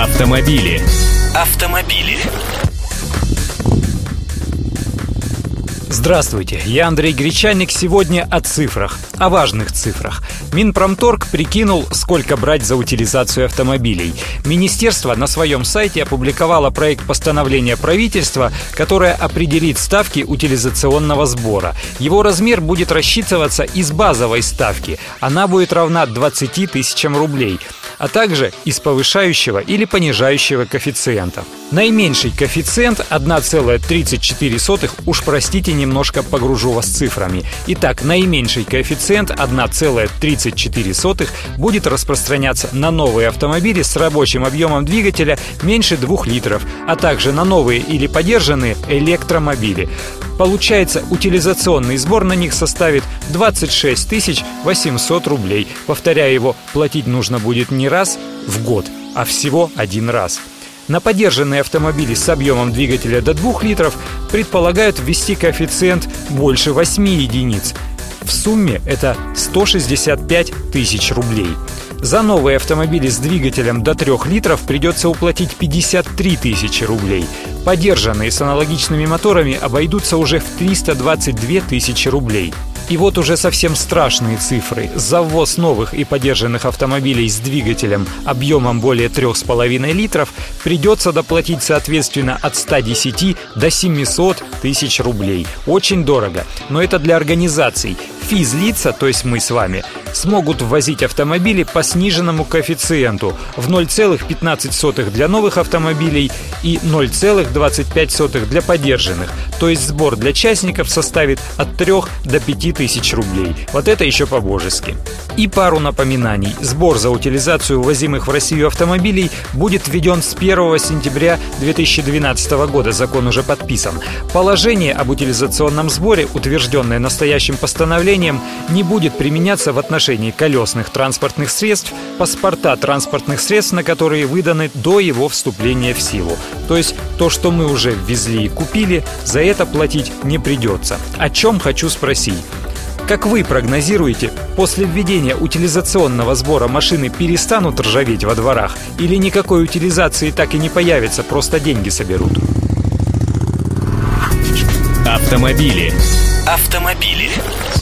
Автомобили. Автомобили. Здравствуйте, я Андрей Гречаник. Сегодня о цифрах, о важных цифрах. Минпромторг прикинул, сколько брать за утилизацию автомобилей. Министерство на своем сайте опубликовало проект постановления правительства, которое определит ставки утилизационного сбора. Его размер будет рассчитываться из базовой ставки. Она будет равна 20 тысячам рублей а также из повышающего или понижающего коэффициента. Наименьший коэффициент 1,34, уж простите, немножко погружу вас цифрами. Итак, наименьший коэффициент 1,34 будет распространяться на новые автомобили с рабочим объемом двигателя меньше 2 литров, а также на новые или подержанные электромобили. Получается, утилизационный сбор на них составит 26 800 рублей. Повторяю его, платить нужно будет не раз в год, а всего один раз. На подержанные автомобили с объемом двигателя до 2 литров предполагают ввести коэффициент больше 8 единиц. В сумме это 165 тысяч рублей. За новые автомобили с двигателем до 3 литров придется уплатить 53 тысячи рублей. Подержанные с аналогичными моторами обойдутся уже в 322 тысячи рублей. И вот уже совсем страшные цифры. За ввоз новых и подержанных автомобилей с двигателем объемом более 3,5 литров придется доплатить соответственно от 110 до 700 тысяч рублей. Очень дорого. Но это для организаций. Физлица, то есть мы с вами, смогут ввозить автомобили по сниженному коэффициенту в 0,15 для новых автомобилей и 0,25 для подержанных. То есть сбор для частников составит от 3 до 5 тысяч рублей. Вот это еще по-божески. И пару напоминаний. Сбор за утилизацию ввозимых в Россию автомобилей будет введен с 1 сентября 2012 года. Закон уже подписан. Положение об утилизационном сборе, утвержденное настоящим постановлением, не будет применяться в отношении колесных транспортных средств, паспорта транспортных средств, на которые выданы до его вступления в силу. То есть то, что мы уже ввезли и купили, за это платить не придется. О чем хочу спросить. Как вы прогнозируете, после введения утилизационного сбора машины перестанут ржаветь во дворах или никакой утилизации так и не появится, просто деньги соберут? Автомобили. Автомобили.